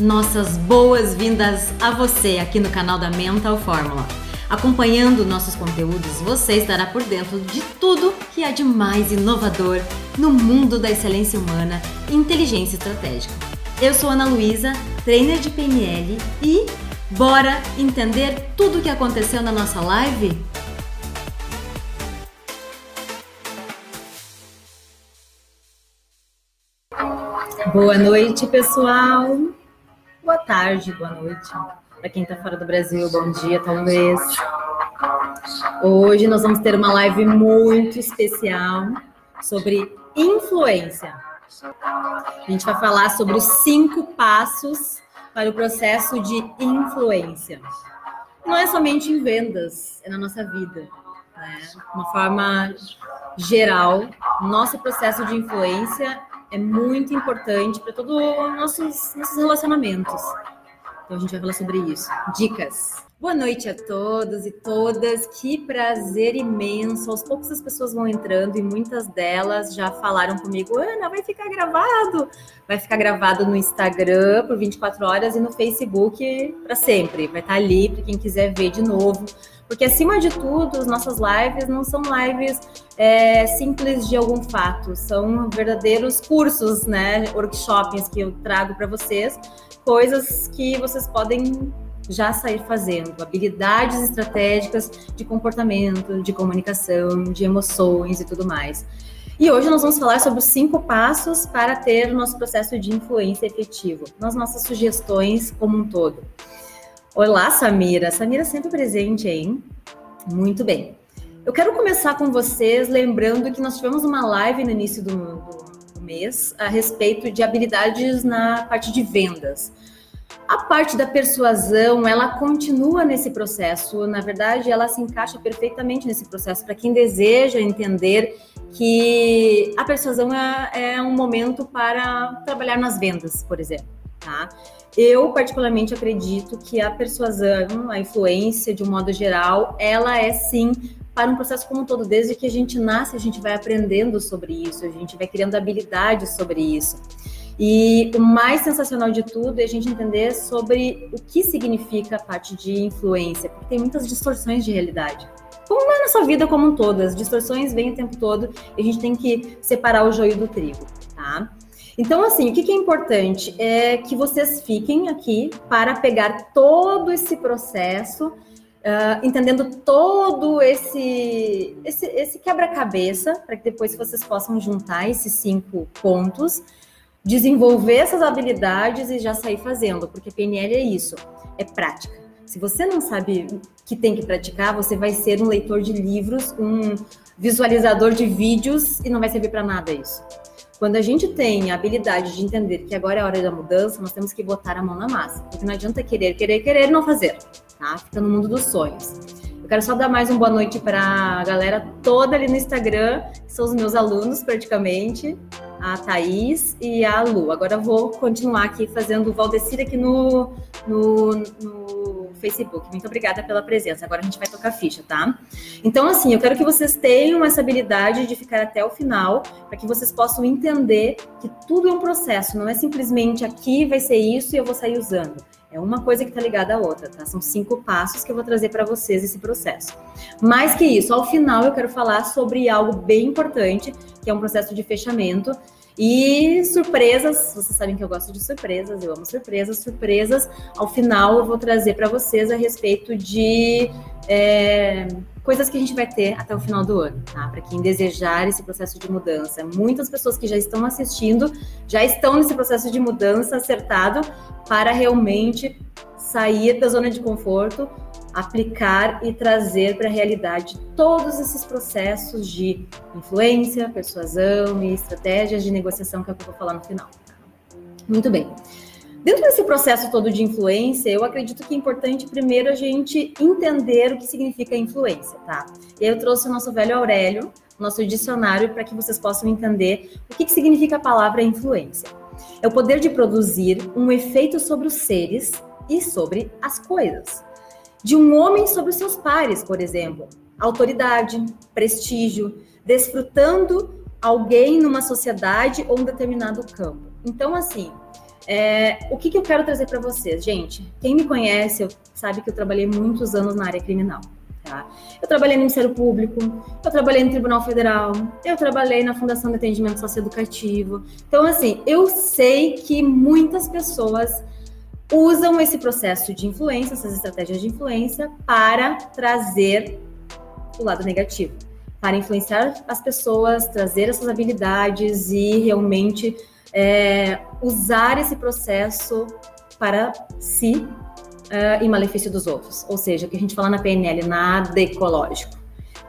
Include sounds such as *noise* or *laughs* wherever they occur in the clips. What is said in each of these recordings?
nossas boas-vindas a você aqui no canal da Mental Fórmula. Acompanhando nossos conteúdos, você estará por dentro de tudo que há de mais inovador no mundo da excelência humana e inteligência estratégica. Eu sou Ana Luísa, trainer de PNL e bora entender tudo o que aconteceu na nossa live? Boa noite, pessoal. Boa tarde, boa noite. Para quem está fora do Brasil, bom dia, talvez. Hoje nós vamos ter uma live muito especial sobre influência. A gente vai falar sobre os cinco passos para o processo de influência. Não é somente em vendas, é na nossa vida. Né? Uma forma geral, nosso processo de influência é muito importante para todos os nossos, nossos relacionamentos. Então a gente vai falar sobre isso. Dicas. Boa noite a todos e todas. Que prazer imenso. Aos poucos as pessoas vão entrando e muitas delas já falaram comigo: Ana, vai ficar gravado. Vai ficar gravado no Instagram por 24 horas e no Facebook para sempre. Vai estar ali para quem quiser ver de novo. Porque, acima de tudo, as nossas lives não são lives é, simples de algum fato, são verdadeiros cursos, né? Workshops que eu trago para vocês, coisas que vocês podem já sair fazendo, habilidades estratégicas de comportamento, de comunicação, de emoções e tudo mais. E hoje nós vamos falar sobre os cinco passos para ter o nosso processo de influência efetivo, nas nossas sugestões como um todo. Olá, Samira. Samira sempre presente, hein? Muito bem. Eu quero começar com vocês lembrando que nós tivemos uma live no início do, do mês a respeito de habilidades na parte de vendas. A parte da persuasão, ela continua nesse processo. Na verdade, ela se encaixa perfeitamente nesse processo para quem deseja entender que a persuasão é, é um momento para trabalhar nas vendas, por exemplo. Tá? Eu, particularmente, acredito que a persuasão, a influência, de um modo geral, ela é sim para um processo como um todo. Desde que a gente nasce, a gente vai aprendendo sobre isso, a gente vai criando habilidades sobre isso. E o mais sensacional de tudo é a gente entender sobre o que significa a parte de influência, porque tem muitas distorções de realidade. Como é na sua vida como um todo, as distorções vêm o tempo todo e a gente tem que separar o joio do trigo, tá? Então, assim, o que, é importante é que vocês fiquem aqui para pegar todo esse processo, uh, entendendo todo esse, esse, esse quebra-cabeça, para que depois vocês possam juntar esses cinco pontos, desenvolver essas habilidades e já sair fazendo, porque PNL é isso, é prática. Se você não sabe que tem que praticar, você vai ser um leitor de livros, um visualizador de vídeos e não vai servir para nada isso. Quando a gente tem a habilidade de entender que agora é a hora da mudança, nós temos que botar a mão na massa. Porque não adianta querer, querer, querer e não fazer, tá? Fica no mundo dos sonhos. Eu quero só dar mais uma boa noite para a galera toda ali no Instagram, que são os meus alunos praticamente, a Thaís e a Lu. Agora eu vou continuar aqui fazendo o Valdecir aqui no, no, no Facebook. Muito obrigada pela presença. Agora a gente vai tocar ficha, tá? Então, assim, eu quero que vocês tenham essa habilidade de ficar até o final, para que vocês possam entender que tudo é um processo, não é simplesmente aqui vai ser isso e eu vou sair usando. É uma coisa que está ligada à outra, tá? São cinco passos que eu vou trazer para vocês esse processo. Mais que isso, ao final eu quero falar sobre algo bem importante, que é um processo de fechamento, e surpresas, vocês sabem que eu gosto de surpresas, eu amo surpresas. Surpresas, ao final eu vou trazer para vocês a respeito de é, coisas que a gente vai ter até o final do ano, tá? Para quem desejar esse processo de mudança. Muitas pessoas que já estão assistindo já estão nesse processo de mudança acertado para realmente sair da zona de conforto aplicar e trazer para a realidade todos esses processos de influência, persuasão e estratégias de negociação que eu vou falar no final. Muito bem. Dentro desse processo todo de influência, eu acredito que é importante primeiro a gente entender o que significa influência, tá? E aí eu trouxe o nosso velho Aurélio, nosso dicionário, para que vocês possam entender o que, que significa a palavra influência. É o poder de produzir um efeito sobre os seres e sobre as coisas de um homem sobre os seus pares, por exemplo. Autoridade, prestígio, desfrutando alguém numa sociedade ou um determinado campo. Então, assim, É, o que, que eu quero trazer para vocês, gente? Quem me conhece sabe que eu trabalhei muitos anos na área criminal. Tá? Eu trabalhei no Ministério Público, eu trabalhei no Tribunal Federal, eu trabalhei na Fundação de Atendimento Socioeducativo. Então, assim, eu sei que muitas pessoas usam esse processo de influência, essas estratégias de influência, para trazer o lado negativo, para influenciar as pessoas, trazer essas habilidades e realmente é, usar esse processo para si uh, em malefício dos outros. Ou seja, o que a gente fala na PNL, nada ecológico.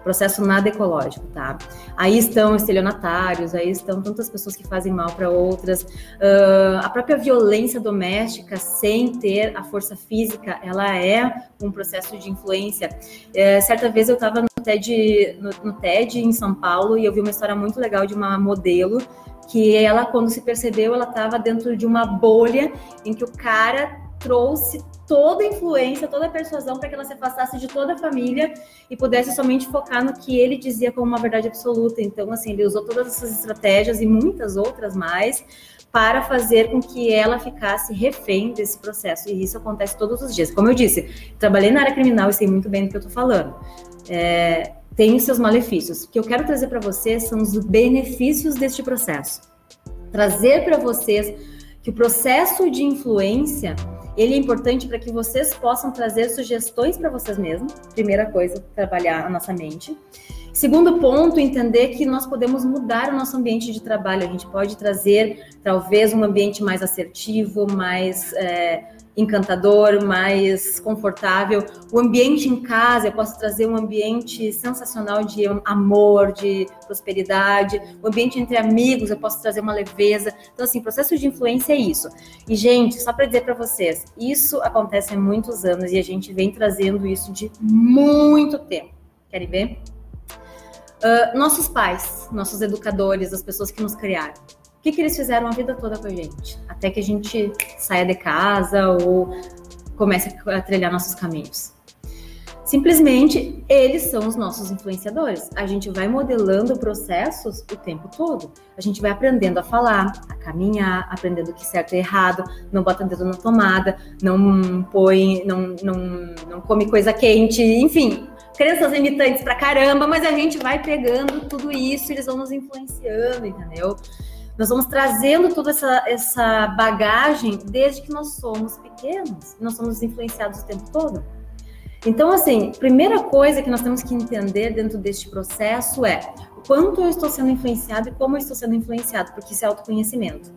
Processo nada ecológico, tá? Aí estão estelionatários, aí estão tantas pessoas que fazem mal para outras. Uh, a própria violência doméstica, sem ter a força física, ela é um processo de influência. Uh, certa vez eu estava no TED, no, no TED em São Paulo e eu vi uma história muito legal de uma modelo que ela, quando se percebeu, ela estava dentro de uma bolha em que o cara trouxe toda a influência, toda a persuasão para que ela se afastasse de toda a família e pudesse somente focar no que ele dizia como uma verdade absoluta. Então, assim, ele usou todas essas estratégias e muitas outras mais para fazer com que ela ficasse refém desse processo. E isso acontece todos os dias. Como eu disse, trabalhei na área criminal e sei muito bem do que eu estou falando. É, tem os seus malefícios. O que eu quero trazer para vocês são os benefícios deste processo. Trazer para vocês que o processo de influência ele é importante para que vocês possam trazer sugestões para vocês mesmos. Primeira coisa, trabalhar a nossa mente. Segundo ponto, entender que nós podemos mudar o nosso ambiente de trabalho. A gente pode trazer, talvez, um ambiente mais assertivo, mais é, encantador, mais confortável. O ambiente em casa, eu posso trazer um ambiente sensacional de amor, de prosperidade. O ambiente entre amigos, eu posso trazer uma leveza. Então, assim, processo de influência é isso. E, gente, só para dizer para vocês, isso acontece há muitos anos e a gente vem trazendo isso de muito tempo. Querem ver? Uh, nossos pais, nossos educadores, as pessoas que nos criaram que, que eles fizeram a vida toda com a gente? Até que a gente saia de casa ou comece a trilhar nossos caminhos. Simplesmente, eles são os nossos influenciadores. A gente vai modelando processos o tempo todo. A gente vai aprendendo a falar, a caminhar, aprendendo o que é certo e errado, não bota dedo na tomada, não põe, não, não, não come coisa quente, enfim, crenças limitantes pra caramba, mas a gente vai pegando tudo isso, eles vão nos influenciando, entendeu? Nós vamos trazendo toda essa, essa bagagem desde que nós somos pequenos, nós somos influenciados o tempo todo. Então, assim, primeira coisa que nós temos que entender dentro deste processo é o quanto eu estou sendo influenciado e como eu estou sendo influenciado, porque isso é autoconhecimento.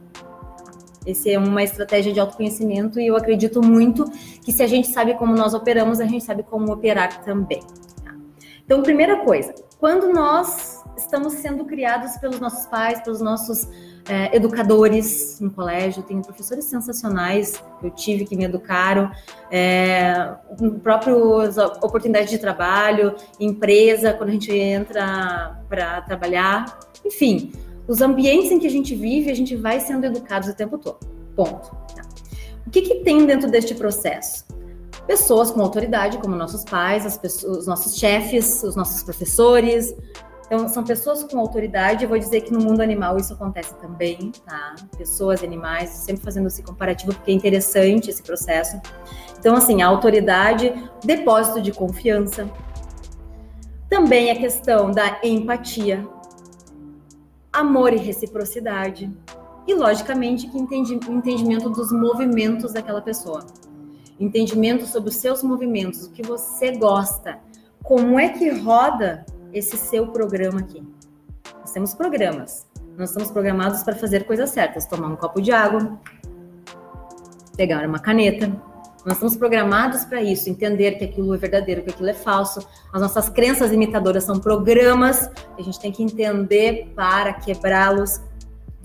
Esse é uma estratégia de autoconhecimento e eu acredito muito que se a gente sabe como nós operamos, a gente sabe como operar também. Tá? Então, primeira coisa, quando nós estamos sendo criados pelos nossos pais, pelos nossos é, educadores no colégio, tenho professores sensacionais que eu tive que me educaram, é, próprias oportunidades de trabalho, empresa, quando a gente entra para trabalhar, enfim, os ambientes em que a gente vive, a gente vai sendo educados o tempo todo. Ponto. O que, que tem dentro deste processo? Pessoas com autoridade, como nossos pais, pessoas, os nossos chefes, os nossos professores, então, são pessoas com autoridade. Eu vou dizer que no mundo animal isso acontece também, tá? Pessoas animais, sempre fazendo esse comparativo, porque é interessante esse processo. Então, assim, a autoridade, depósito de confiança. Também a questão da empatia, amor e reciprocidade. E, logicamente, que entendimento dos movimentos daquela pessoa. Entendimento sobre os seus movimentos, o que você gosta, como é que roda esse seu programa aqui. Nós temos programas. Nós estamos programados para fazer coisas certas, tomar um copo de água, pegar uma caneta. Nós estamos programados para isso, entender que aquilo é verdadeiro, que aquilo é falso. As nossas crenças limitadoras são programas que a gente tem que entender para quebrá-los,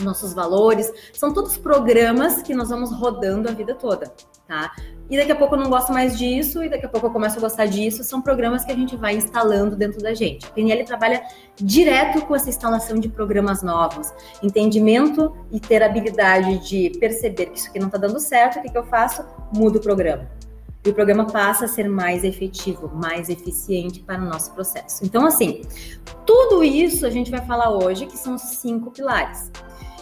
nossos valores. São todos programas que nós vamos rodando a vida toda, tá? E daqui a pouco eu não gosto mais disso, e daqui a pouco eu começo a gostar disso. São programas que a gente vai instalando dentro da gente. A PNL trabalha direto com essa instalação de programas novos. Entendimento e ter habilidade de perceber que isso aqui não está dando certo, o que, que eu faço? Mudo o programa. E o programa passa a ser mais efetivo, mais eficiente para o nosso processo. Então, assim, tudo isso a gente vai falar hoje, que são cinco pilares.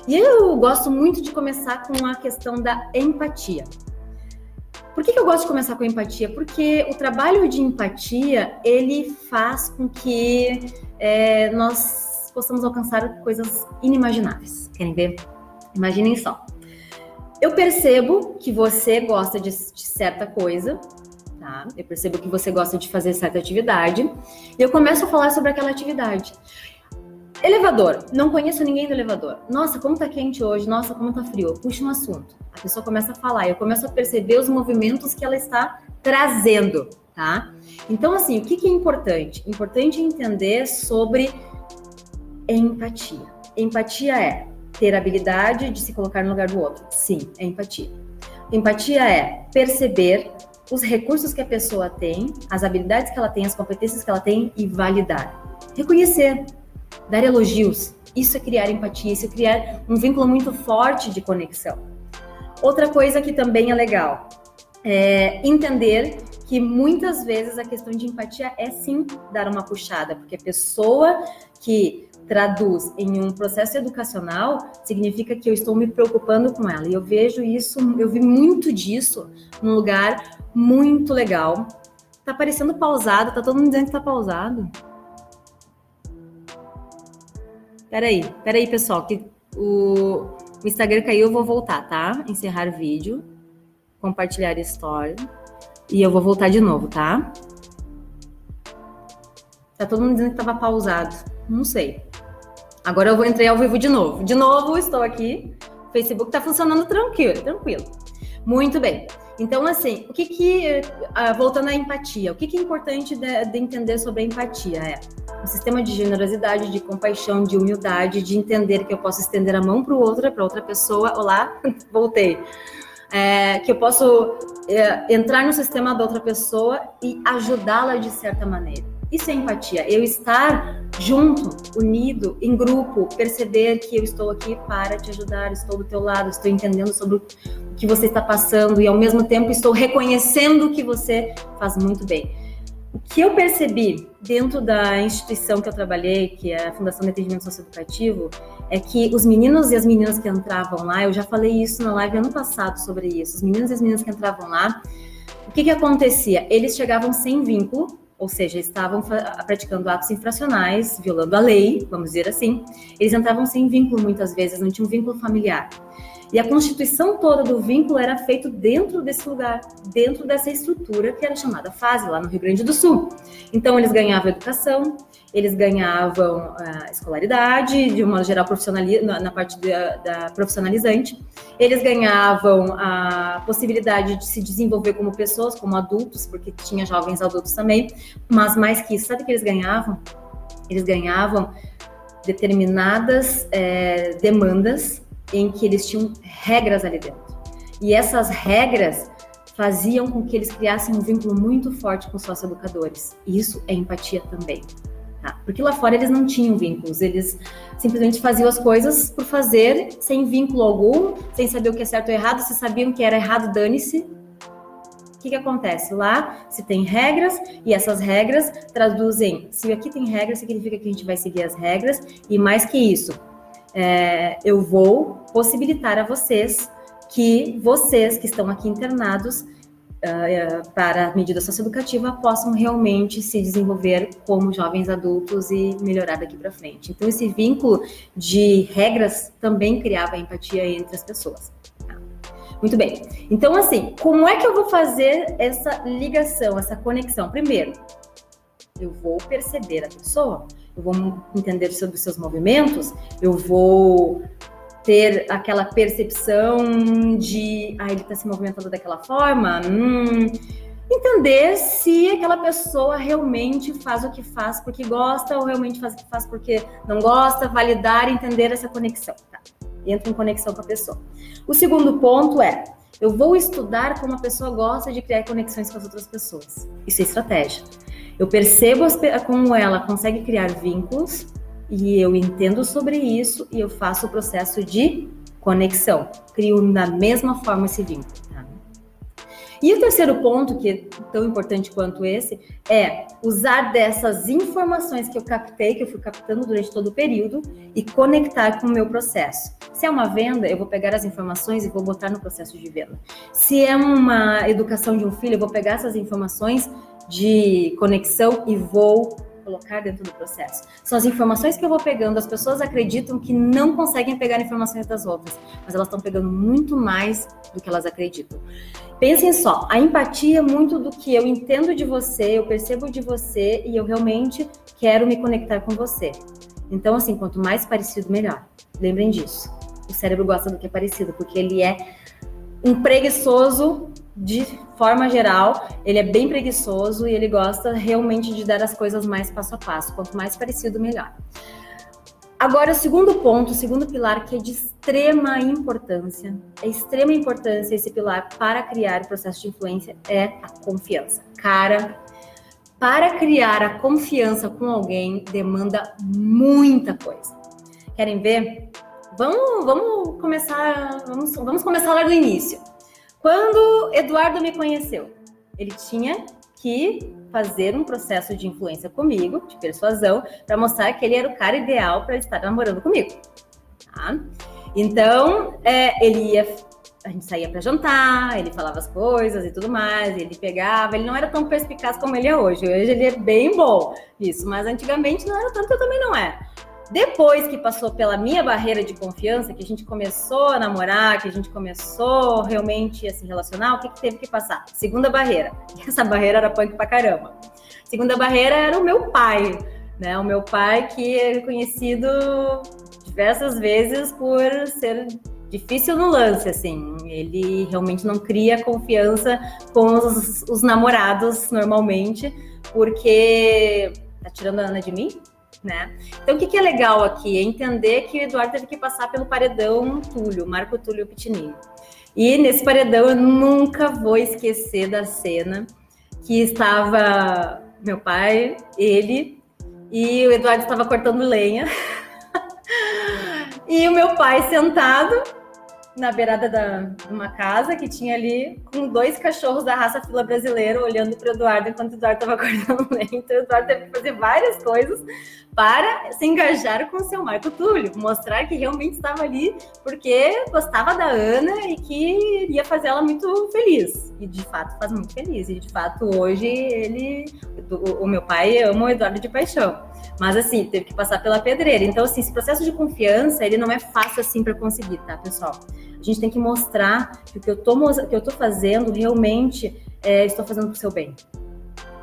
E eu gosto muito de começar com a questão da empatia. Por que, que eu gosto de começar com empatia? Porque o trabalho de empatia ele faz com que é, nós possamos alcançar coisas inimagináveis. Querem ver? Imaginem só. Eu percebo que você gosta de, de certa coisa, tá? Eu percebo que você gosta de fazer certa atividade e eu começo a falar sobre aquela atividade. Elevador. Não conheço ninguém do elevador. Nossa, como tá quente hoje. Nossa, como tá frio. Puxa um assunto. A pessoa começa a falar. Eu começo a perceber os movimentos que ela está trazendo, tá? Então, assim, o que, que é importante? Importante entender sobre empatia. Empatia é ter a habilidade de se colocar no lugar do outro. Sim, é empatia. Empatia é perceber os recursos que a pessoa tem, as habilidades que ela tem, as competências que ela tem e validar. Reconhecer, dar elogios. Isso é criar empatia, isso é criar um vínculo muito forte de conexão. Outra coisa que também é legal é entender que muitas vezes a questão de empatia é sim dar uma puxada, porque a pessoa que traduz em um processo educacional significa que eu estou me preocupando com ela. E eu vejo isso, eu vi muito disso num lugar muito legal. Tá parecendo pausado, tá todo mundo dizendo que tá pausado. Peraí, peraí, pessoal, que o, Instagram caiu, eu vou voltar, tá? Encerrar vídeo, compartilhar história. E eu vou voltar de novo, tá? Tá todo mundo dizendo que tava pausado. Não sei. Agora eu vou entrar ao vivo de novo. De novo, estou aqui. O Facebook tá funcionando tranquilo, tranquilo. Muito bem. Então, assim, o que que, uh, voltando à empatia, o que que é importante de, de, entender sobre a empatia? É um sistema de generosidade, de compaixão, de humildade, de entender que eu posso estender a mão para o outro, para outra pessoa, olá, *laughs* voltei. É, que eu posso é, entrar no sistema da outra pessoa e ajudá-la de certa maneira. Isso é empatia. Eu estar junto, unido, em grupo, perceber que eu estou aqui para te ajudar, estou do teu lado, estou entendendo sobre o que você está passando e ao mesmo tempo estou reconhecendo que você faz muito bem. O que eu percebi dentro da instituição que eu trabalhei, que é a Fundação de Atendimento Socioeducativo, é que os meninos e as meninas que entravam lá, eu já falei isso na live ano passado sobre isso, os meninos e as meninas que entravam lá, o que que acontecia? Eles chegavam sem vínculo, ou seja, estavam praticando atos infracionais, violando a lei, vamos dizer assim. Eles entravam sem vínculo muitas vezes, não tinham vínculo familiar. E a constituição toda do vínculo era feito dentro desse lugar, dentro dessa estrutura que era chamada fase, lá no Rio Grande do Sul. Então, eles ganhavam educação, eles ganhavam a escolaridade, de uma geral na, na parte da, da, profissionalizante, eles ganhavam a possibilidade de se desenvolver como pessoas, como adultos, porque tinha jovens adultos também, mas mais que isso, sabe o que eles ganhavam? Eles ganhavam determinadas é, demandas em que eles tinham regras ali dentro. E essas regras faziam com que eles criassem um vínculo muito forte com os socioeducadores. E isso é empatia também. Tá? Porque lá fora eles não tinham vínculos, eles simplesmente faziam as coisas por fazer, sem vínculo algum, sem saber o que é certo ou errado, se sabiam que era errado, dane-se. O que, que acontece? Lá se tem regras, e essas regras traduzem, se aqui tem regras, significa que a gente vai seguir as regras, e mais que isso, é, eu vou possibilitar a vocês que vocês que estão aqui internados uh, para a medida socioeducativa possam realmente se desenvolver como jovens adultos e melhorar daqui para frente. Então, esse vínculo de regras também criava empatia entre as pessoas. Tá? Muito bem. Então, assim, como é que eu vou fazer essa ligação, essa conexão? Primeiro, eu vou perceber a pessoa, eu vou entender sobre os seus movimentos, eu vou ter aquela percepção de, ah, ele está se movimentando daquela forma, hum, entender se aquela pessoa realmente faz o que faz porque gosta ou realmente faz o que faz porque não gosta, validar, entender essa conexão, tá? Entra em conexão com a pessoa. O segundo ponto é, eu vou estudar como a pessoa gosta de criar conexões com as outras pessoas. Isso é estratégia. Eu percebo como ela consegue criar vínculos e eu entendo sobre isso e eu faço o processo de conexão. Crio da mesma forma esse vínculo. Tá? E o terceiro ponto, que é tão importante quanto esse, é usar dessas informações que eu captei, que eu fui captando durante todo o período, e conectar com o meu processo. Se é uma venda, eu vou pegar as informações e vou botar no processo de venda. Se é uma educação de um filho, eu vou pegar essas informações de conexão e vou colocar dentro do processo. São as informações que eu vou pegando. As pessoas acreditam que não conseguem pegar informações das outras, mas elas estão pegando muito mais do que elas acreditam. Pensem só, a empatia é muito do que eu entendo de você, eu percebo de você e eu realmente quero me conectar com você. Então, assim, quanto mais parecido, melhor. Lembrem disso. O cérebro gosta do que é parecido, porque ele é um preguiçoso de forma geral, ele é bem preguiçoso e ele gosta realmente de dar as coisas mais passo a passo. Quanto mais parecido, melhor. Agora, o segundo ponto, o segundo pilar que é de extrema importância, é extrema importância esse pilar para criar o processo de influência é a confiança. Cara, para criar a confiança com alguém demanda muita coisa. Querem ver? Vamos, vamos começar, vamos, vamos começar lá do início. Quando Eduardo me conheceu, ele tinha que fazer um processo de influência comigo, de persuasão, para mostrar que ele era o cara ideal para estar namorando comigo. Tá? Então, é, ele ia, a gente saía para jantar, ele falava as coisas e tudo mais, ele pegava, ele não era tão perspicaz como ele é hoje. Hoje ele é bem bom nisso, mas antigamente não era tanto eu também não é. Depois que passou pela minha barreira de confiança, que a gente começou a namorar, que a gente começou realmente a se relacionar, o que, que teve que passar? Segunda barreira. *laughs* Essa barreira era punk pra caramba. Segunda barreira era o meu pai, né? O meu pai que é conhecido diversas vezes por ser difícil no lance, assim. Ele realmente não cria confiança com os, os namorados normalmente, porque tá tirando a Ana de mim? Né? Então, o que, que é legal aqui? É entender que o Eduardo teve que passar pelo paredão Túlio, Marco Túlio Pitinini. E nesse paredão eu nunca vou esquecer da cena que estava meu pai, ele e o Eduardo estava cortando lenha. *laughs* e o meu pai sentado na beirada da, de uma casa que tinha ali com dois cachorros da raça fila brasileira olhando para o Eduardo enquanto o Eduardo estava *laughs* cortando lenha. Então o Eduardo teve que fazer várias coisas para se engajar com o seu Marco Túlio, mostrar que realmente estava ali porque gostava da Ana e que iria fazer ela muito feliz. E de fato faz muito feliz. E de fato hoje ele, o meu pai ama o Eduardo de paixão. Mas assim, teve que passar pela pedreira. Então assim, esse processo de confiança, ele não é fácil assim para conseguir, tá, pessoal? A gente tem que mostrar que o que eu tô, que eu tô fazendo realmente é, estou fazendo para o seu bem.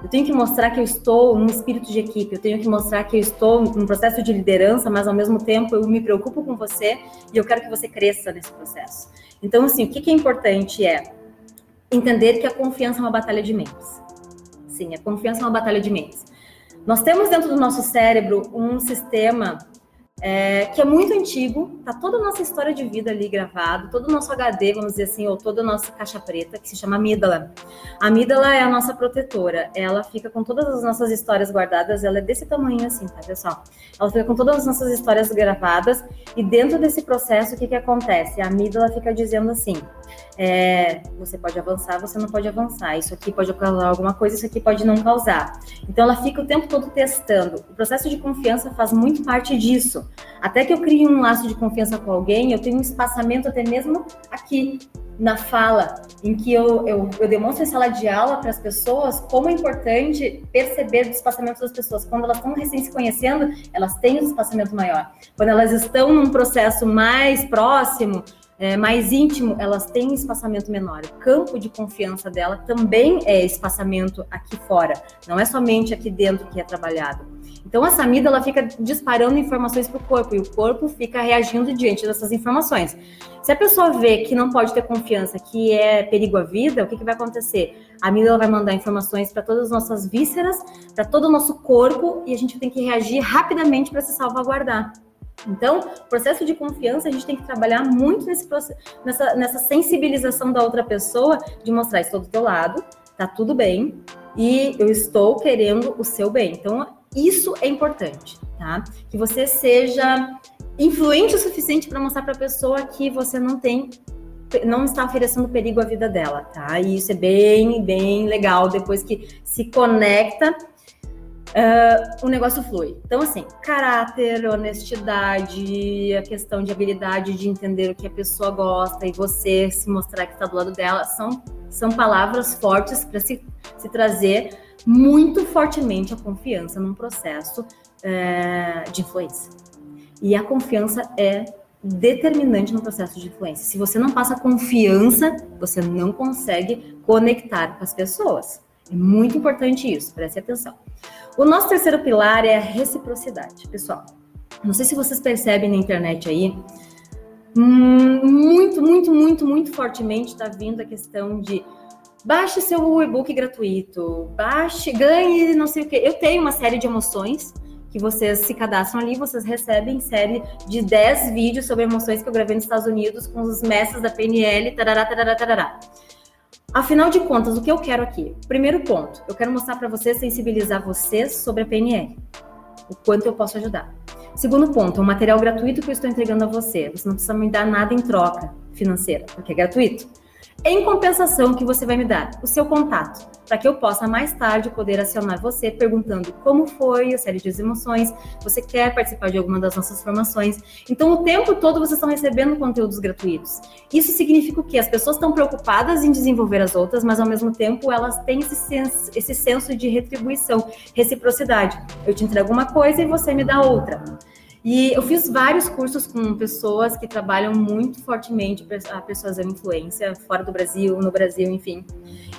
Eu tenho que mostrar que eu estou num espírito de equipe, eu tenho que mostrar que eu estou num processo de liderança, mas ao mesmo tempo eu me preocupo com você e eu quero que você cresça nesse processo. Então, assim, o que, que é importante é entender que a confiança é uma batalha de mentes. Sim, a confiança é uma batalha de mentes. Nós temos dentro do nosso cérebro um sistema é, que é muito antigo, tá toda a nossa história de vida ali gravado, todo o nosso HD, vamos dizer assim, ou toda a nossa caixa preta, que se chama amígdala. A amígdala é a nossa protetora, ela fica com todas as nossas histórias guardadas, ela é desse tamanho assim, tá, pessoal? Ela fica com todas as nossas histórias gravadas, e dentro desse processo, o que que acontece? A amígdala fica dizendo assim, é, você pode avançar, você não pode avançar, isso aqui pode causar alguma coisa, isso aqui pode não causar. Então, ela fica o tempo todo testando. O processo de confiança faz muito parte disso. Até que eu crie um laço de confiança com alguém, eu tenho um espaçamento até mesmo aqui na fala, em que eu, eu, eu demonstro em sala de aula para as pessoas como é importante perceber o espaçamento das pessoas. Quando elas estão recém se conhecendo, elas têm um espaçamento maior. Quando elas estão num processo mais próximo, é, mais íntimo, elas têm espaçamento menor. O campo de confiança dela também é espaçamento aqui fora, não é somente aqui dentro que é trabalhado. Então, essa amígdala fica disparando informações para o corpo e o corpo fica reagindo diante dessas informações. Se a pessoa vê que não pode ter confiança, que é perigo à vida, o que, que vai acontecer? A amígdala vai mandar informações para todas as nossas vísceras, para todo o nosso corpo e a gente tem que reagir rapidamente para se salvaguardar. Então, processo de confiança, a gente tem que trabalhar muito nesse nessa, nessa sensibilização da outra pessoa, de mostrar, estou do teu lado, tá tudo bem, e eu estou querendo o seu bem. Então, isso é importante, tá? Que você seja influente o suficiente para mostrar para a pessoa que você não tem não está oferecendo perigo à vida dela, tá? E isso é bem, bem legal depois que se conecta Uh, o negócio flui. Então, assim, caráter, honestidade, a questão de habilidade de entender o que a pessoa gosta e você se mostrar que está do lado dela, são, são palavras fortes para se, se trazer muito fortemente a confiança num processo uh, de influência. E a confiança é determinante no processo de influência. Se você não passa confiança, você não consegue conectar com as pessoas. É muito importante isso, preste atenção. O nosso terceiro pilar é a reciprocidade, pessoal. Não sei se vocês percebem na internet aí, hum, muito, muito, muito, muito fortemente está vindo a questão de baixe seu e-book gratuito, baixe, ganhe não sei o que. Eu tenho uma série de emoções que vocês se cadastram ali, vocês recebem série de 10 vídeos sobre emoções que eu gravei nos Estados Unidos com os mestres da PNL, tarará, tarará, tarará. Afinal de contas, o que eu quero aqui? Primeiro ponto, eu quero mostrar para vocês, sensibilizar vocês sobre a PNL. O quanto eu posso ajudar. Segundo ponto, é um material gratuito que eu estou entregando a você. Você não precisa me dar nada em troca financeira, porque é gratuito. Em compensação, o que você vai me dar? O seu contato, para que eu possa mais tarde poder acionar você perguntando como foi a série de emoções, você quer participar de alguma das nossas formações. Então, o tempo todo vocês estão recebendo conteúdos gratuitos. Isso significa o quê? As pessoas estão preocupadas em desenvolver as outras, mas ao mesmo tempo elas têm esse senso, esse senso de retribuição, reciprocidade. Eu te entrego uma coisa e você me dá outra. E eu fiz vários cursos com pessoas que trabalham muito fortemente a pessoas da influência, fora do Brasil, no Brasil, enfim.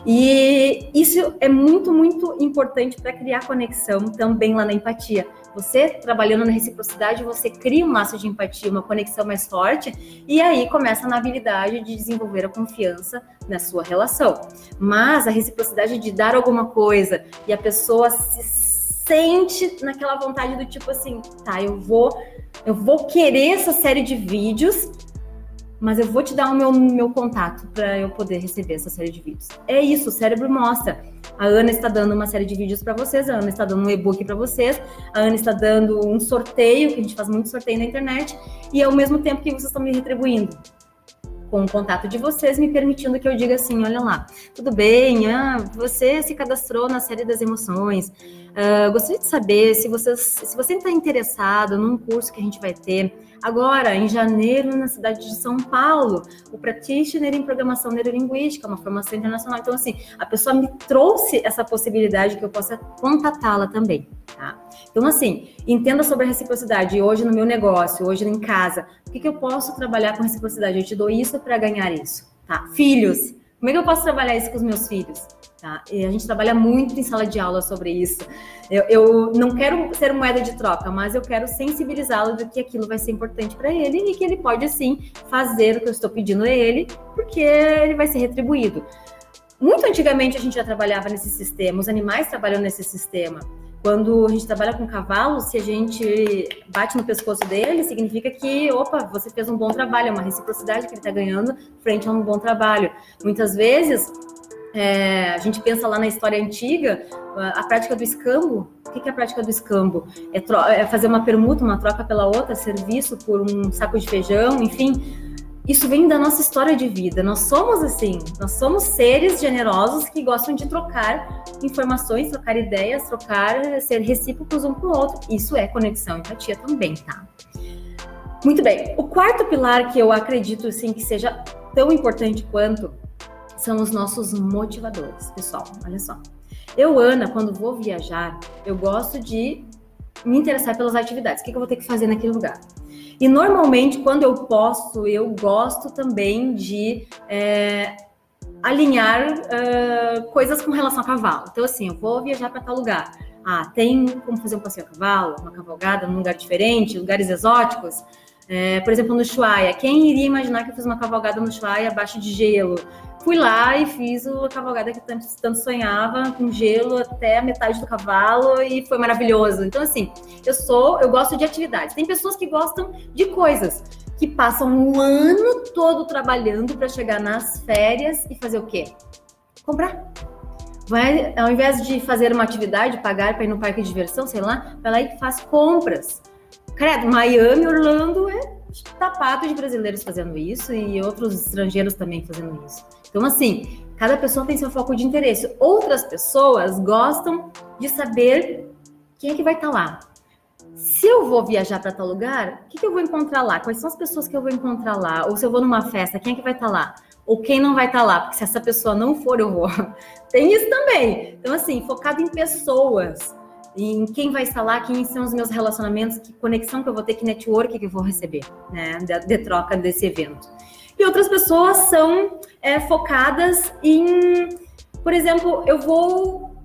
E isso é muito, muito importante para criar conexão também lá na empatia. Você trabalhando na reciprocidade, você cria um laço de empatia, uma conexão mais forte, e aí começa na habilidade de desenvolver a confiança na sua relação. Mas a reciprocidade de dar alguma coisa e a pessoa se sente naquela vontade do tipo assim, tá, eu vou, eu vou querer essa série de vídeos, mas eu vou te dar o meu, meu contato para eu poder receber essa série de vídeos. É isso, o cérebro mostra. A Ana está dando uma série de vídeos para vocês, a Ana está dando um e-book para vocês, a Ana está dando um sorteio, que a gente faz muito sorteio na internet, e ao mesmo tempo que vocês estão me retribuindo com o contato de vocês, me permitindo que eu diga assim: olha lá, tudo bem, ah, você se cadastrou na série das emoções. Uh, gostaria de saber se, vocês, se você está interessado num curso que a gente vai ter agora, em janeiro, na cidade de São Paulo, o Practitioner em Programação Neurolinguística, uma formação internacional. Então, assim, a pessoa me trouxe essa possibilidade que eu possa contatá-la também, tá? Então, assim, entenda sobre a reciprocidade. Hoje no meu negócio, hoje em casa, o que, que eu posso trabalhar com reciprocidade? Eu te dou isso para ganhar isso, tá? Filhos, como é que eu posso trabalhar isso com os meus filhos? Tá? E a gente trabalha muito em sala de aula sobre isso. Eu, eu não quero ser moeda de troca, mas eu quero sensibilizá-lo de que aquilo vai ser importante para ele e que ele pode sim fazer o que eu estou pedindo a ele, porque ele vai ser retribuído. Muito antigamente a gente já trabalhava nesse sistema, os animais trabalham nesse sistema. Quando a gente trabalha com cavalo, se a gente bate no pescoço dele, significa que, opa, você fez um bom trabalho, é uma reciprocidade que ele está ganhando frente a um bom trabalho. Muitas vezes, é, a gente pensa lá na história antiga, a prática do escambo. O que é a prática do escambo? É, é fazer uma permuta, uma troca pela outra, serviço por um saco de feijão, enfim isso vem da nossa história de vida. Nós somos assim, nós somos seres generosos que gostam de trocar informações, trocar ideias, trocar, ser recíprocos um com o outro. Isso é conexão e empatia também, tá? Muito bem. O quarto pilar que eu acredito assim que seja tão importante quanto são os nossos motivadores, pessoal. Olha só. Eu, Ana, quando vou viajar, eu gosto de me interessar pelas atividades. O que eu vou ter que fazer naquele lugar? E normalmente, quando eu posso, eu gosto também de é, alinhar uh, coisas com relação a cavalo. Então, assim, eu vou viajar para tal lugar. Ah, tem como fazer um passeio a cavalo, uma cavalgada num lugar diferente, lugares exóticos. É, por exemplo, no Chuaia. Quem iria imaginar que eu fiz uma cavalgada no Chuaia abaixo de gelo? Fui lá e fiz a cavalgada que tanto, tanto sonhava, com gelo até a metade do cavalo e foi maravilhoso. Então, assim, eu sou, eu gosto de atividades. Tem pessoas que gostam de coisas, que passam o ano todo trabalhando para chegar nas férias e fazer o quê? Comprar. Vai, ao invés de fazer uma atividade, pagar para ir no parque de diversão, sei lá, vai lá e faz compras. Credo, Miami, Orlando é tapado de brasileiros fazendo isso e outros estrangeiros também fazendo isso. Então, assim, cada pessoa tem seu foco de interesse. Outras pessoas gostam de saber quem é que vai estar tá lá. Se eu vou viajar para tal lugar, o que, que, eu vou encontrar lá? Quais são as pessoas que eu vou encontrar lá? Ou se eu vou numa festa, quem é que vai estar tá lá? Ou quem não vai estar tá lá? Porque se essa pessoa não for, eu vou. *laughs* Tem isso também. Então, assim, focado em pessoas em quem vai estar lá, quem são os meus relacionamentos, que conexão que eu vou ter, que network que eu vou receber, né, de, de troca desse evento. E outras pessoas são é, focadas em, por exemplo, eu vou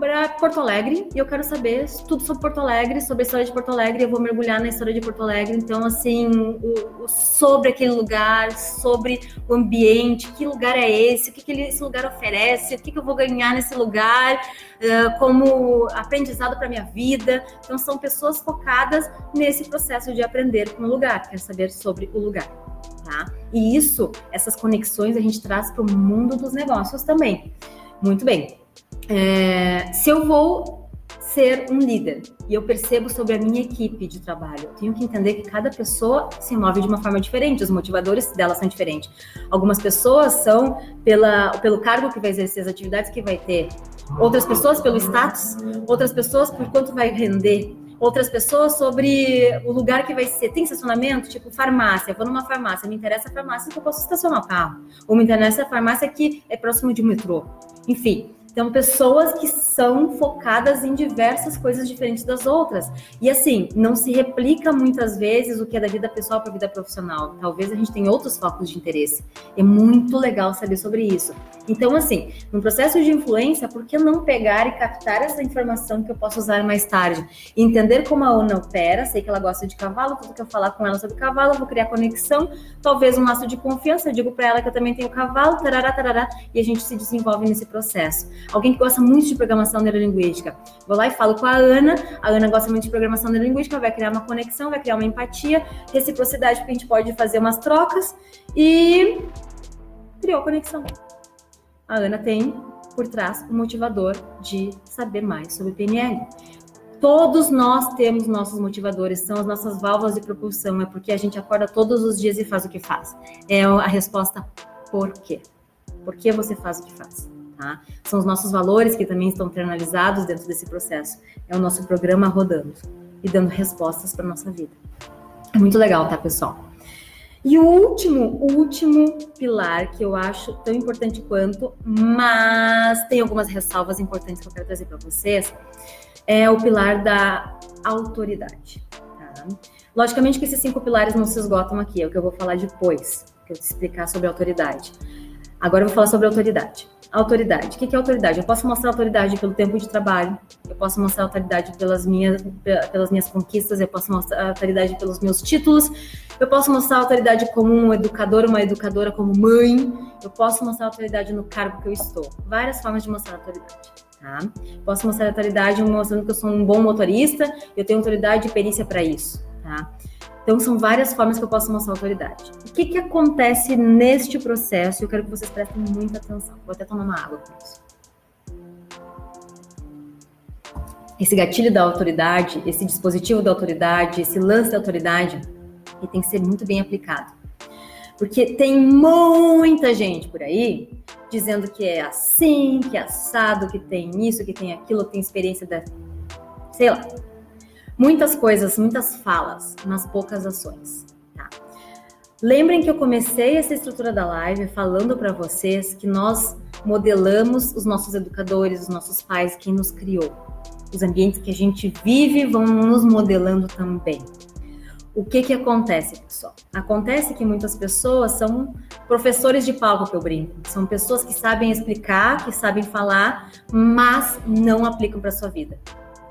para Porto Alegre e eu quero saber tudo sobre Porto Alegre, sobre a história de Porto Alegre. Eu vou mergulhar na história de Porto Alegre. Então, assim, o, o, sobre aquele lugar, sobre o ambiente, que lugar é esse, o que, que esse lugar oferece, o que, que eu vou ganhar nesse lugar uh, como aprendizado para minha vida. Então, são pessoas focadas nesse processo de aprender com o lugar, quer saber sobre o lugar. Tá? E isso, essas conexões, a gente traz para o mundo dos negócios também. Muito bem. É, se eu vou ser um líder e eu percebo sobre a minha equipe de trabalho, eu tenho que entender que cada pessoa se move de uma forma diferente, os motivadores delas são diferentes. Algumas pessoas são pela, pelo cargo que vai exercer, as atividades que vai ter, outras pessoas pelo status, outras pessoas por quanto vai render, outras pessoas sobre o lugar que vai ser. Tem estacionamento, tipo farmácia. Vou numa farmácia, me interessa a farmácia que eu posso estacionar o carro. Ou me interessa a farmácia que é próximo de um metrô. Enfim, então, pessoas que são focadas em diversas coisas diferentes das outras. E assim, não se replica muitas vezes o que é da vida pessoal para a vida profissional. Talvez a gente tenha outros focos de interesse. É muito legal saber sobre isso. Então, assim, no processo de influência, por que não pegar e captar essa informação que eu posso usar mais tarde? Entender como a Ana opera, sei que ela gosta de cavalo, tudo que eu falar com ela sobre cavalo, vou criar conexão, talvez um laço de confiança, eu digo para ela que eu também tenho cavalo, tarará, tarará, e a gente se desenvolve nesse processo. Alguém que gosta muito de programação neurolinguística. Vou lá e falo com a Ana, a Ana gosta muito de programação neurolinguística, vai criar uma conexão, vai criar uma empatia, reciprocidade, porque a gente pode fazer umas trocas e criou conexão. A Ana tem por trás o motivador de saber mais sobre PNL. Todos nós temos nossos motivadores, são as nossas válvulas de propulsão, é porque a gente acorda todos os dias e faz o que faz. É a resposta por quê? Por que você faz o que faz? Tá? São os nossos valores que também estão internalizados dentro desse processo. É o nosso programa rodando e dando respostas para nossa vida. É muito legal, tá, pessoal? E o último, o último pilar que eu acho tão importante quanto, mas tem algumas ressalvas importantes que eu quero trazer para vocês, é o pilar da autoridade. Tá? Logicamente que esses cinco pilares não se esgotam aqui, é o que eu vou falar depois, que eu te explicar sobre autoridade. Agora eu vou falar sobre autoridade. Autoridade. O que é autoridade? Eu posso mostrar autoridade pelo tempo de trabalho, eu posso mostrar autoridade pelas minhas, pelas minhas conquistas, eu posso mostrar autoridade pelos meus títulos, eu posso mostrar autoridade como um educador, uma educadora, como mãe, eu posso mostrar autoridade no cargo que eu estou. Várias formas de mostrar autoridade. Tá? Posso mostrar autoridade mostrando que eu sou um bom motorista, eu tenho autoridade e perícia para isso. Tá? Então, são várias formas que eu posso mostrar autoridade. O que, que acontece neste processo? Eu quero que vocês prestem muita atenção. Vou até tomar uma água com isso. Esse gatilho da autoridade, esse dispositivo da autoridade, esse lance da autoridade, ele tem que ser muito bem aplicado. Porque tem muita gente por aí dizendo que é assim, que é assado, que tem isso, que tem aquilo, tem experiência da. sei lá, muitas coisas, muitas falas, mas poucas ações. Tá? Lembrem que eu comecei essa estrutura da live falando para vocês que nós modelamos os nossos educadores, os nossos pais, quem nos criou. Os ambientes que a gente vive vão nos modelando também. O que que acontece, pessoal? Acontece que muitas pessoas são professores de palco que eu brinco. São pessoas que sabem explicar, que sabem falar, mas não aplicam para sua vida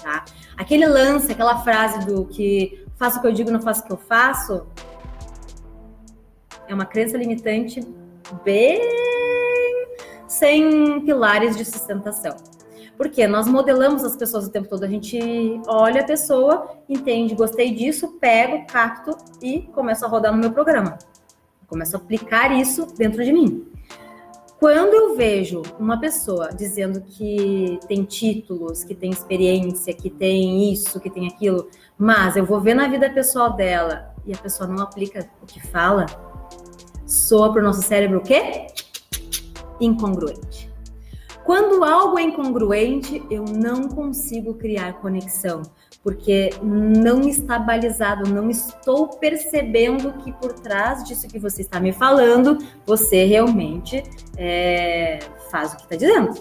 tá? Aquele lance, aquela frase do que faço o que eu digo, não faço o que eu faço, é uma crença limitante bem sem pilares de sustentação. Porque nós modelamos as pessoas o tempo todo, a gente olha a pessoa, entende, gostei disso, pego, capto e começo a rodar no meu programa. Começo a aplicar isso dentro de mim. Quando eu vejo uma pessoa dizendo que tem títulos, que tem experiência, que tem isso, que tem aquilo, mas eu vou ver na vida pessoal dela e a pessoa não aplica o que fala, soa para o nosso cérebro o quê? Incongruente. Quando algo é incongruente, eu não consigo criar conexão porque não está balizado, não estou percebendo que por trás disso que você está me falando, você realmente é, faz o que está dizendo.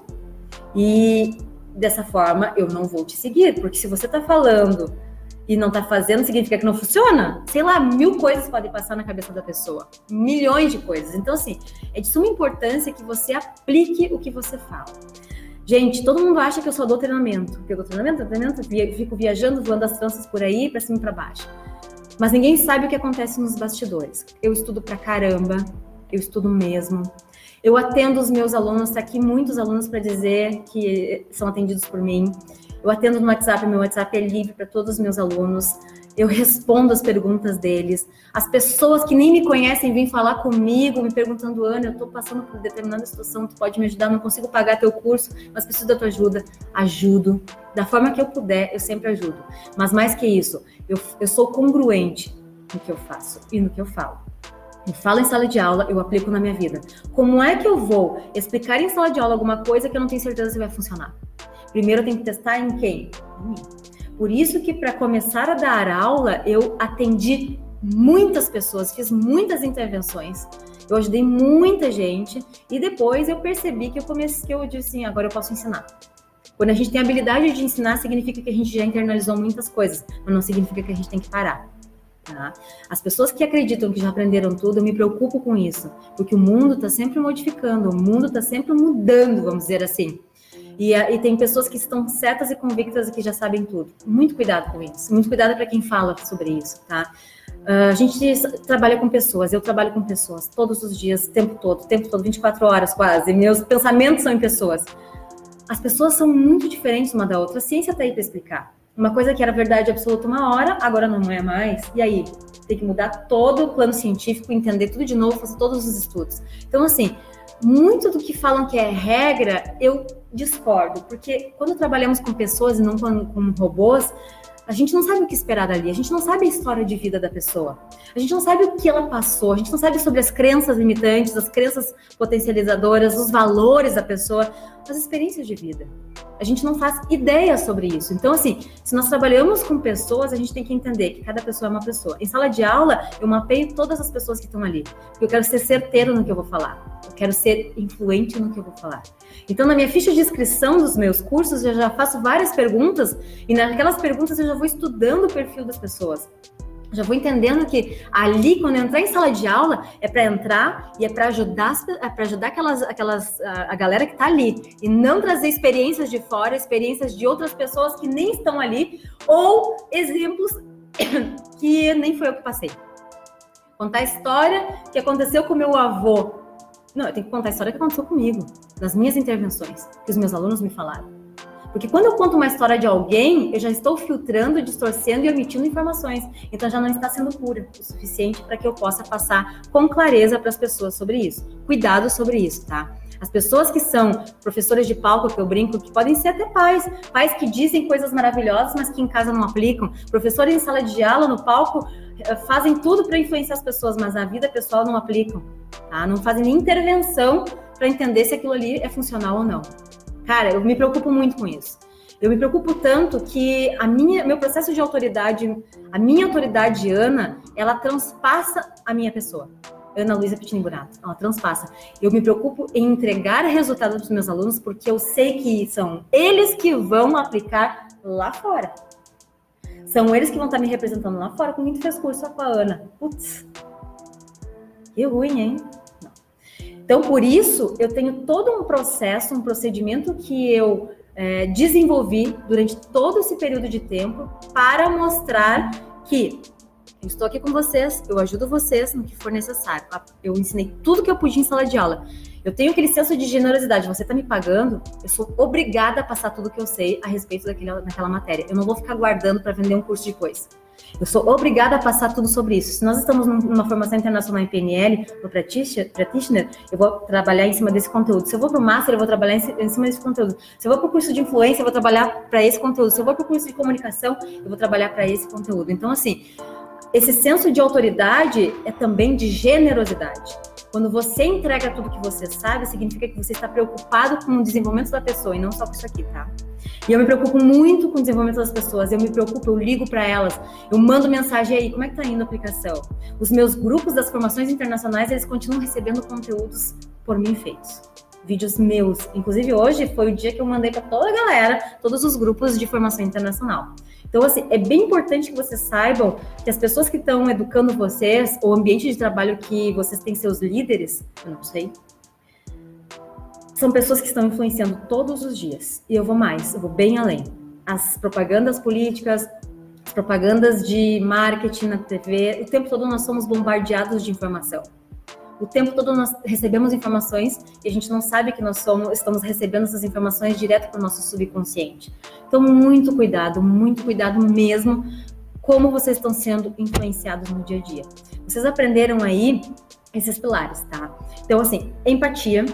E dessa forma eu não vou te seguir, porque se você está falando e não está fazendo, significa que não funciona. Sei lá, mil coisas podem passar na cabeça da pessoa, milhões de coisas. Então, assim, é de suma importância que você aplique o que você fala. Gente, todo mundo acha que eu só dou treinamento. Eu dou treinamento, treinamento, fico viajando, voando as tranças por aí, para cima e para baixo. Mas ninguém sabe o que acontece nos bastidores. Eu estudo pra caramba, eu estudo mesmo. Eu atendo os meus alunos, tá aqui muitos alunos para dizer que são atendidos por mim. Eu atendo no WhatsApp, meu WhatsApp é livre para todos os meus alunos eu respondo as perguntas deles. As pessoas que nem me conhecem vêm falar comigo, me perguntando, Ana, eu estou passando por determinada situação, tu pode me ajudar, não consigo pagar teu curso, mas preciso da tua ajuda. Ajudo. Da forma que eu puder, eu sempre ajudo. Mas mais que isso, eu, eu sou congruente no que eu faço e no que eu falo. Eu falo em sala de aula, eu aplico na minha vida. Como é que eu vou explicar em sala de aula alguma coisa que eu não tenho certeza se vai funcionar? Primeiro eu tenho que testar em quem? Em mim. Por isso que para começar a dar aula, eu atendi muitas pessoas, fiz muitas intervenções. Eu ajudei muita gente e depois eu percebi que eu comecei, que eu disse assim, agora eu posso ensinar. Quando a gente tem a habilidade de ensinar, significa que a gente já internalizou muitas coisas, mas não significa que a gente tem que parar. Tá? As pessoas que acreditam que já aprenderam tudo, eu me preocupo com isso, porque o mundo está sempre modificando, o mundo está sempre mudando, vamos dizer assim. E, e, tem pessoas que estão certas e convictas e que já sabem tudo. Muito cuidado com isso. Muito cuidado para quem fala sobre isso, tá? Uh, a gente trabalha com pessoas, eu trabalho com pessoas todos os dias, tempo todo, o tempo todo, 24 horas quase. Meus pensamentos são em pessoas. As pessoas são muito diferentes uma da outra. A ciência está aí para explicar. Uma coisa que era verdade absoluta uma hora, agora não é mais. E aí? Tem que mudar todo o plano científico, entender tudo de novo, fazer todos os estudos. Então, assim, muito do que falam que é regra, eu discordo, porque quando trabalhamos com pessoas e não com, com robôs, a gente não sabe o que esperar dali, a gente não sabe a história de vida da pessoa, a gente não sabe o que ela passou, a gente não sabe sobre as crenças limitantes, as crenças potencializadoras, os valores da pessoa, as experiências de vida. A gente não faz ideia sobre isso. Então, assim, se nós trabalhamos com pessoas, a gente tem que entender que cada pessoa é uma pessoa. Em sala de aula, eu mapeio todas as pessoas que estão ali, porque eu quero ser certeiro no que eu vou falar, eu quero ser influente no que eu vou falar. Então, na minha ficha de inscrição dos meus cursos, eu já faço várias perguntas e naquelas perguntas eu já vou estudando o perfil das pessoas. Já vou entendendo que ali, quando eu entrar em sala de aula, é para entrar e é para ajudar, é para ajudar aquelas, aquelas, a, galera que está ali e não trazer experiências de fora, experiências de outras pessoas que nem estão ali ou exemplos *coughs* que nem foi eu que passei. Contar a história que aconteceu com meu avô. Não, eu tenho que contar a história que aconteceu comigo, das minhas intervenções, que os meus alunos me falaram. Porque quando eu conto uma história de alguém, eu já estou filtrando, distorcendo e omitindo informações. Então já não está sendo pura o suficiente para que eu possa passar com clareza para as pessoas sobre isso. Cuidado sobre isso, tá? As pessoas que são professores de palco, que eu brinco, que podem ser até pais, pais que dizem coisas maravilhosas, mas que em casa não aplicam, professores em sala de aula, no palco, eh, fazem tudo para influenciar as pessoas, mas na vida pessoal não aplicam, tá? Não fazem nem intervenção para entender se aquilo ali é funcional ou não. Cara, eu me preocupo muito com isso. Eu me preocupo tanto que a minha, meu processo de autoridade, a minha autoridade Ana, ela transpassa a minha pessoa. Ana Luísa Pitini Burato, ela transpassa. Eu me preocupo em entregar resultados para os meus alunos porque eu sei que são eles que vão aplicar lá fora. São eles que vão estar me representando lá fora. Com muito fez curso com a Ana. Putz, que ruim, hein? Então, por isso, eu tenho todo um processo, um procedimento que eu é, desenvolvi durante todo esse período de tempo para mostrar que eu estou aqui com vocês, eu ajudo vocês no que for necessário. Eu ensinei tudo que eu podia em sala de aula. Eu tenho aquele senso de generosidade. Você está me pagando, eu sou obrigada a passar tudo que eu sei a respeito daquela, daquela matéria. Eu não vou ficar guardando para vender um curso depois. Eu sou obrigada a passar tudo sobre isso. Se nós estamos numa formação internacional em PNL, no practitioner, eu vou trabalhar em cima desse conteúdo. Se eu vou para o Master, eu vou trabalhar em cima desse conteúdo. Se eu vou para o curso de influência, eu vou trabalhar para esse conteúdo. Se eu vou para o curso de comunicação, eu vou trabalhar para esse conteúdo. Então, assim, esse senso de autoridade é também de generosidade. Quando você entrega tudo que você sabe, significa que você está preocupado com o desenvolvimento da pessoa e não só com isso aqui, tá? E eu me preocupo muito com o desenvolvimento das pessoas, eu me preocupo, eu ligo para elas, eu mando mensagem aí, como é que tá indo a aplicação? Os meus grupos das formações internacionais, eles continuam recebendo conteúdos por mim feitos. Vídeos meus. Inclusive, hoje foi o dia que eu mandei para toda a galera, todos os grupos de formação internacional. Então, assim, é bem importante que vocês saibam que as pessoas que estão educando vocês, o ambiente de trabalho que vocês têm seus líderes, eu não sei, são pessoas que estão influenciando todos os dias. E eu vou mais, eu vou bem além. As propagandas políticas, as propagandas de marketing na TV, o tempo todo nós somos bombardeados de informação. O tempo todo nós recebemos informações e a gente não sabe que nós somos, estamos recebendo essas informações direto para o nosso subconsciente. Então, muito cuidado, muito cuidado mesmo como vocês estão sendo influenciados no dia a dia. Vocês aprenderam aí esses pilares, tá? Então, assim, empatia.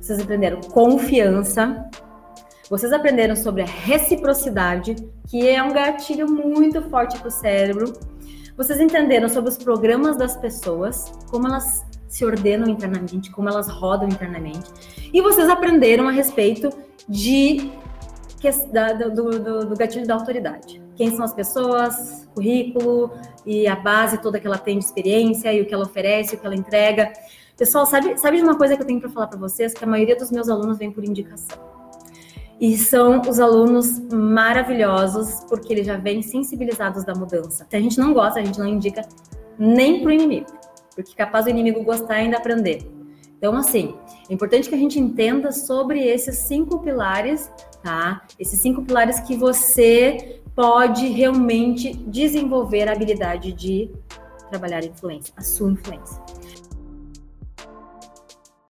Vocês aprenderam confiança. Vocês aprenderam sobre a reciprocidade, que é um gatilho muito forte para o cérebro. Vocês entenderam sobre os programas das pessoas, como elas se ordenam internamente, como elas rodam internamente. E vocês aprenderam a respeito de da, do, do, do, gatilho da autoridade. Quem são as pessoas, currículo e a base toda que ela tem de experiência e o que ela oferece, o que ela entrega. Pessoal, sabe, sabe de uma coisa que eu tenho para falar para vocês? Que a maioria dos meus alunos vem por indicação. E são os alunos maravilhosos, porque eles já vêm sensibilizados da mudança. Se a gente não gosta, a gente não indica nem para o inimigo, porque capaz o inimigo gostar e ainda aprender. Então, assim, é importante que a gente entenda sobre esses cinco pilares tá? Esses cinco pilares que você pode realmente desenvolver a habilidade de trabalhar influência, a sua influência.